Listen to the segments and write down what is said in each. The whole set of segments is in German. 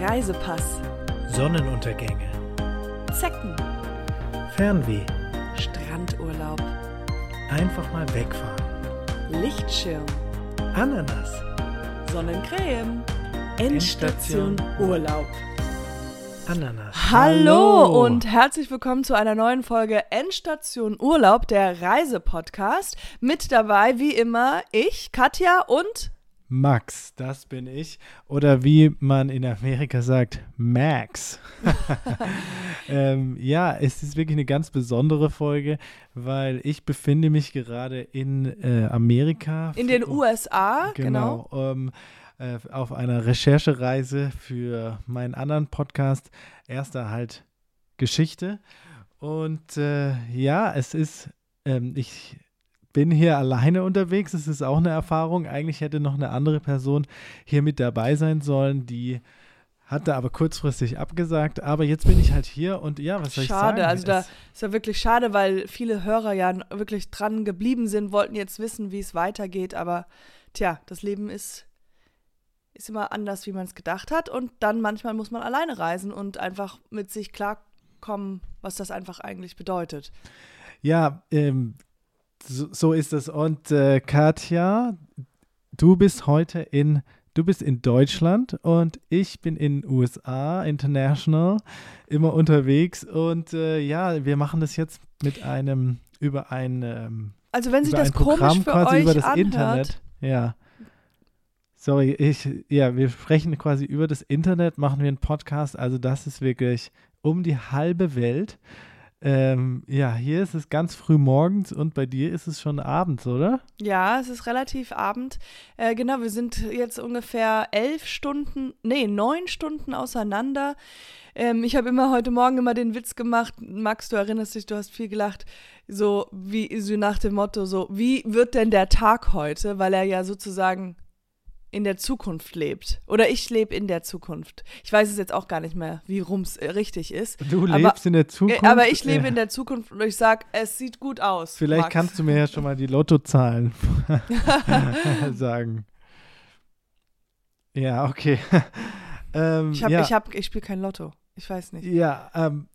Reisepass, Sonnenuntergänge, Zecken, Fernweh, Strandurlaub, einfach mal wegfahren, Lichtschirm, Ananas, Sonnencreme, Endstation Endstation. Urlaub. Ananas. Hallo und herzlich willkommen zu einer neuen Folge Endstation Urlaub, der Reisepodcast. Mit dabei wie immer ich, Katja und Max, das bin ich. Oder wie man in Amerika sagt, Max. ähm, ja, es ist wirklich eine ganz besondere Folge, weil ich befinde mich gerade in äh, Amerika. in den USA, genau. Genau. Ähm, äh, auf einer Recherchereise für meinen anderen Podcast. Erster halt Geschichte. Und äh, ja, es ist, ähm, ich bin hier alleine unterwegs. Es ist auch eine Erfahrung. Eigentlich hätte noch eine andere Person hier mit dabei sein sollen, die hatte aber kurzfristig abgesagt. Aber jetzt bin ich halt hier und ja, was soll ich sagen? Schade, also da ist ja wirklich schade, weil viele Hörer ja wirklich dran geblieben sind, wollten jetzt wissen, wie es weitergeht, aber tja, das Leben ist, ist immer anders, wie man es gedacht hat und dann manchmal muss man alleine reisen und einfach mit sich klarkommen, was das einfach eigentlich bedeutet. Ja, ähm, so, so ist es. Und äh, Katja, du bist heute in, du bist in Deutschland und ich bin in USA, international, immer unterwegs. Und äh, ja, wir machen das jetzt mit einem, über ein, ähm, Also wenn sich das Programm komisch für quasi euch über das anhört, Internet. Ja. Sorry, ich, ja, wir sprechen quasi über das Internet, machen wir einen Podcast. Also das ist wirklich um die halbe Welt. Ähm, ja, hier ist es ganz früh morgens und bei dir ist es schon abends, oder? Ja, es ist relativ Abend. Äh, genau, wir sind jetzt ungefähr elf Stunden, nee, neun Stunden auseinander. Ähm, ich habe immer heute Morgen immer den Witz gemacht, Max, du erinnerst dich, du hast viel gelacht, so wie so nach dem Motto, so, wie wird denn der Tag heute? Weil er ja sozusagen in der Zukunft lebt. Oder ich lebe in der Zukunft. Ich weiß es jetzt auch gar nicht mehr, wie rum's äh, richtig ist. Du Aber- lebst in der Zukunft. Äh, aber ich lebe Äh, in der Zukunft und ich sag, es sieht gut aus. Vielleicht Max. kannst du mir ja schon mal die Lottozahlen sagen. Ja, okay. ähm, Ich, hab, ja. ich, hab, ich spiele kein Lotto. Ich weiß nicht. Ja, ähm,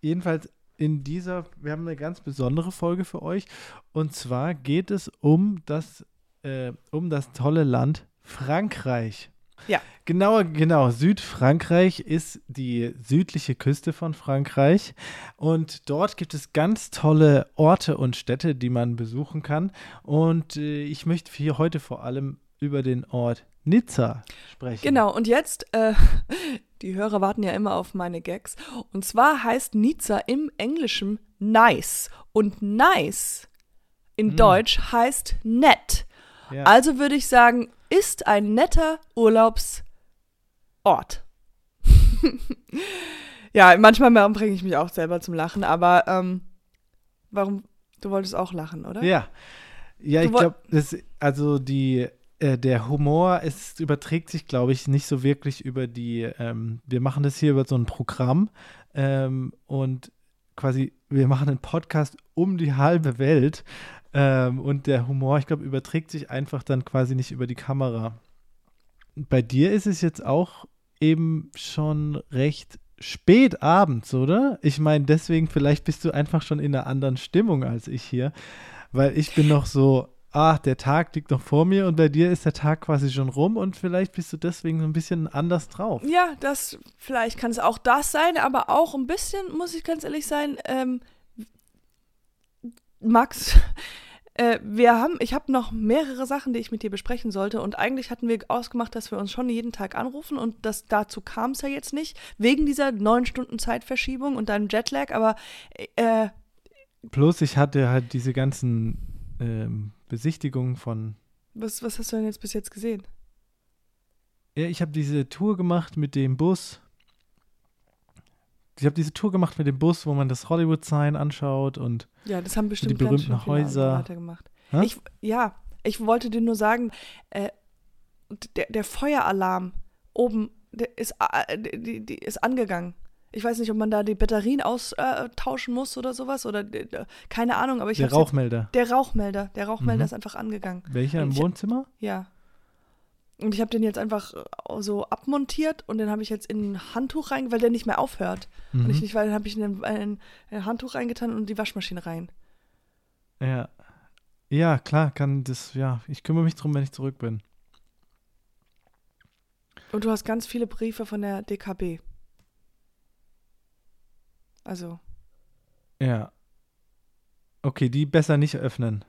jedenfalls in dieser, wir haben eine ganz besondere Folge für euch. Und zwar geht es um das, äh, um das tolle Land Frankreich. Ja. Genauer, genau. Südfrankreich ist die südliche Küste von Frankreich. Und dort gibt es ganz tolle Orte und Städte, die man besuchen kann. Und äh, ich möchte hier heute vor allem über den Ort Nizza sprechen. Genau, und jetzt, äh, die Hörer warten ja immer auf meine Gags. Und zwar heißt Nizza im Englischen nice. Und nice in Hm. Deutsch heißt nett. Ja. Also würde ich sagen, ist ein netter Urlaubsort. ja, manchmal bringe ich mich auch selber zum Lachen, aber ähm, warum? Du wolltest auch lachen, oder? Ja. Ja, Du ich glaube, also die, äh, der Humor ist, überträgt sich, glaube ich, nicht so wirklich über die, ähm, wir machen das hier über so ein Programm ähm, und quasi, wir machen einen Podcast um die halbe Welt ähm, und der Humor, ich glaube, überträgt sich einfach dann quasi nicht über die Kamera. Bei dir ist es jetzt auch eben schon recht spät abends, oder? Ich meine, deswegen vielleicht bist du einfach schon in einer anderen Stimmung als ich hier, weil ich bin noch so, ach, der Tag liegt noch vor mir und bei dir ist der Tag quasi schon rum und vielleicht bist du deswegen so ein bisschen anders drauf. Ja, das, vielleicht kann es auch das sein, aber auch ein bisschen, muss ich ganz ehrlich sein, ähm, Max, äh, wir haben, ich habe noch mehrere Sachen, die ich mit dir besprechen sollte und eigentlich hatten wir ausgemacht, dass wir uns schon jeden Tag anrufen und das, dazu kam es ja jetzt nicht, wegen dieser neun Stunden Zeitverschiebung und deinem Jetlag, aber äh, Plus ich hatte halt diese ganzen ähm, Besichtigungen von, was, was hast du denn jetzt bis jetzt gesehen? ja, ich habe diese Tour gemacht mit dem Bus. Ich habe diese Tour gemacht mit dem Bus, wo man das Hollywood-Sign anschaut und Ja, das haben bestimmt die berühmten Häuser. Gemacht. Ich, ja, ich wollte dir nur sagen, äh, der, der Feueralarm oben, der ist, äh, die, die ist angegangen. Ich weiß nicht, ob man da die Batterien austauschen muss oder sowas oder äh, keine Ahnung, aber ich der hab's jetzt- Rauchmelder. Der Rauchmelder, der Rauchmelder Mhm. ist einfach angegangen. Welcher im Ich- Wohnzimmer? Ja. Und ich habe den jetzt einfach äh, so abmontiert und den habe ich jetzt in ein Handtuch rein, weil der nicht mehr aufhört. Und ich Mhm. nicht, weil dann habe ich in ein Handtuch reingetan und die Waschmaschine rein. Ja. Ja, klar, kann das, ja, ich kümmere mich drum, wenn ich zurück bin. Und du hast ganz viele Briefe von der DKB. Also, Ja. Okay, die besser nicht öffnen.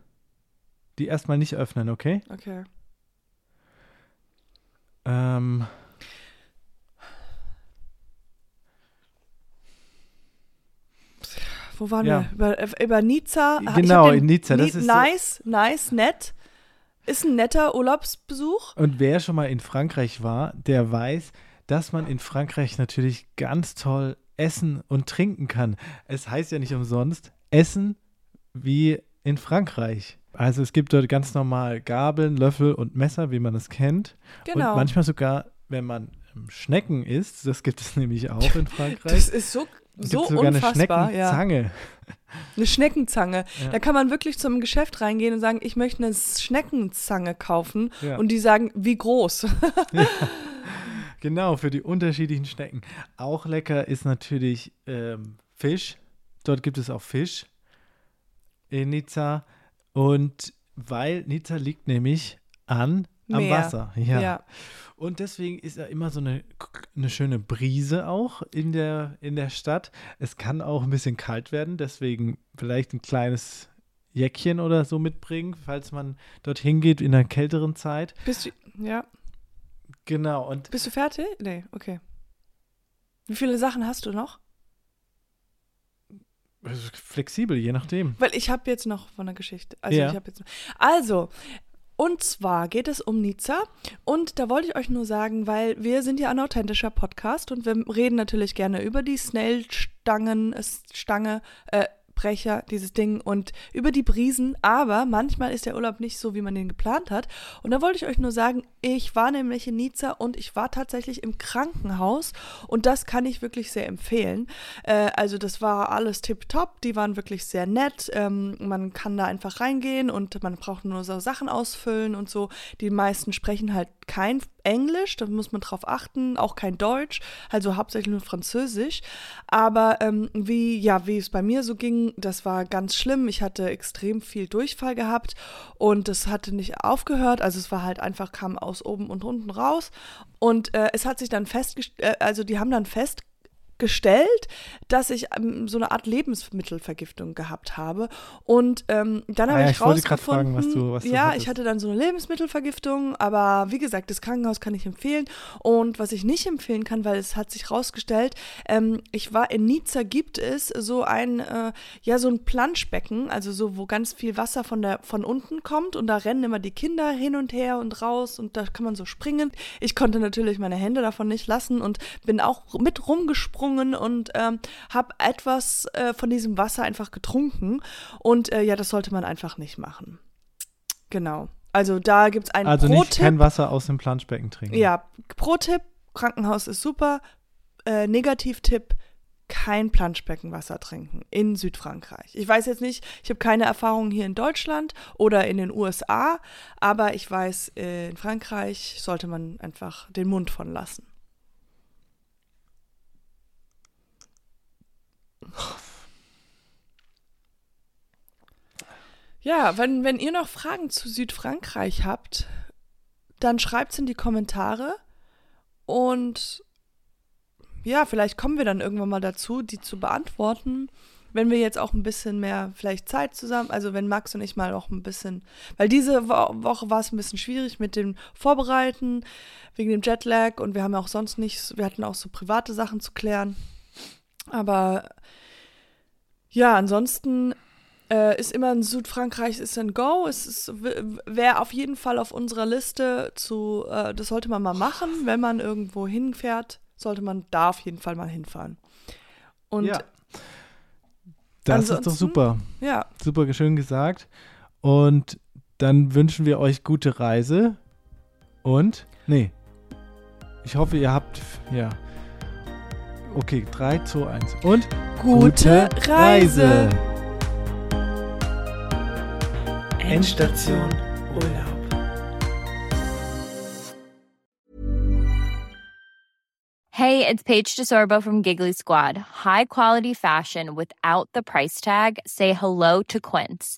Die erstmal nicht öffnen, okay? okay. Ähm, Wo waren Ja. wir? Über, äh, über Nizza. Genau, in Nizza, das Ni- ist so- nice, nice, nett. Ist ein netter Urlaubsbesuch. und wer schon mal in Frankreich war, der weiß, dass man in Frankreich natürlich ganz toll essen und trinken kann. Es heißt ja nicht umsonst Essen wie in Frankreich. Also es gibt dort ganz normal Gabeln, Löffel und Messer, wie man es kennt. Genau. Und manchmal sogar, wenn man ähm, Schnecken isst, das gibt es nämlich auch in Frankreich. das ist so, so sogar eine unfassbar. Ja. Schneckenzange. Eine Schneckenzange. Ja. Da kann man wirklich zum Geschäft reingehen und sagen, ich möchte eine Schneckenzange kaufen. Ja. Und die sagen, wie groß. Genau, für die unterschiedlichen Schnecken. Auch lecker ist natürlich ähm, Fisch. Dort gibt es auch Fisch in Nizza. Und weil Nizza liegt nämlich an am Meer. Wasser. Ja. ja. Und deswegen ist ja immer so eine, eine schöne Brise auch in der, in der Stadt. Es kann auch ein bisschen kalt werden, deswegen vielleicht ein kleines Jäckchen oder so mitbringen, falls man dorthin geht in einer kälteren Zeit. Bist du, ja. Genau, und Bist du fertig? Nee, okay. Wie viele Sachen hast du noch? Flexibel, je nachdem. Weil ich habe jetzt noch von der Geschichte. Also Ja. ich habe jetzt Also, und zwar geht es um Nizza und da wollte ich euch nur sagen, weil wir sind ja ein authentischer Podcast und wir reden natürlich gerne über die Snail-Stangen, äh, Stange, äh, Brecher, dieses Ding und über die Brisen, aber manchmal ist der Urlaub nicht so, wie man den geplant hat. Und da wollte ich euch nur sagen, ich war nämlich in Nizza und ich war tatsächlich im Krankenhaus und das kann ich wirklich sehr empfehlen. Äh, also das war alles tipptopp, die waren wirklich sehr nett. Ähm, man kann da einfach reingehen und man braucht nur so Sachen ausfüllen und so. Die meisten sprechen halt kein Englisch, da muss man drauf achten, auch kein Deutsch, also hauptsächlich nur Französisch. Aber ähm, wie, ja, wie es bei mir so ging, das war ganz schlimm. Ich hatte extrem viel Durchfall gehabt und es hatte nicht aufgehört. Also es war halt einfach, kam aus oben und unten raus. Und äh, es hat sich dann festgestellt, äh, also die haben dann festgestellt, dass ich ähm, so eine Art Lebensmittelvergiftung gehabt habe. Und ähm, dann Ah habe ja, ich ich rausgefunden, fragen, was du- was du ja, hattest. ich hatte dann so eine Lebensmittelvergiftung, aber wie gesagt, das Krankenhaus kann ich empfehlen. Und was ich nicht empfehlen kann, weil es hat sich rausgestellt, ähm, ich war in Nizza gibt es so ein, äh, ja, so ein Planschbecken, also so, wo ganz viel Wasser von der von unten kommt und da rennen immer die Kinder hin und her und raus und da kann man so springen. Ich konnte natürlich meine Hände davon nicht lassen und bin auch mit rumgesprungen und ähm, habe etwas äh, von diesem Wasser einfach getrunken. Und äh, ja, das sollte man einfach nicht machen. Genau. Also da gibt es einen Also nicht Pro-Tipp. kein Wasser aus dem Planschbecken trinken. Ja, Pro-Tipp, Krankenhaus ist super. Äh, Negativ-Tipp, kein Planschbeckenwasser trinken in Südfrankreich. Ich weiß jetzt nicht, ich habe keine Erfahrungen hier in Deutschland oder in den USA, aber ich weiß, äh, in Frankreich sollte man einfach den Mund von lassen. Ja, wenn, wenn ihr noch Fragen zu Südfrankreich habt, dann schreibt es in die Kommentare und ja, vielleicht kommen wir dann irgendwann mal dazu, die zu beantworten, wenn wir jetzt auch ein bisschen mehr vielleicht Zeit zusammen, also wenn Max und ich mal auch ein bisschen, weil diese Wo Woche war es ein bisschen schwierig mit dem Vorbereiten wegen dem Jetlag und wir haben ja auch sonst nichts, wir hatten auch so private Sachen zu klären, aber ja, ansonsten äh, ist immer in Südfrankreich ist ein Go. Es wäre auf jeden Fall auf unserer Liste zu, äh, das sollte man mal machen, wenn man irgendwo hinfährt, sollte man da auf jeden Fall mal hinfahren. Und ja. Das ist doch super. ja, Super schön gesagt. Und dann wünschen wir euch gute Reise. Und, nee. Ich hoffe, ihr habt, ja. Okay, 3, 2, 1 und gute. Reise. Endstation Urlaub. Hey, it's Paige DeSorbo from Giggly Squad. High quality fashion without the price tag. Say hello to Quince.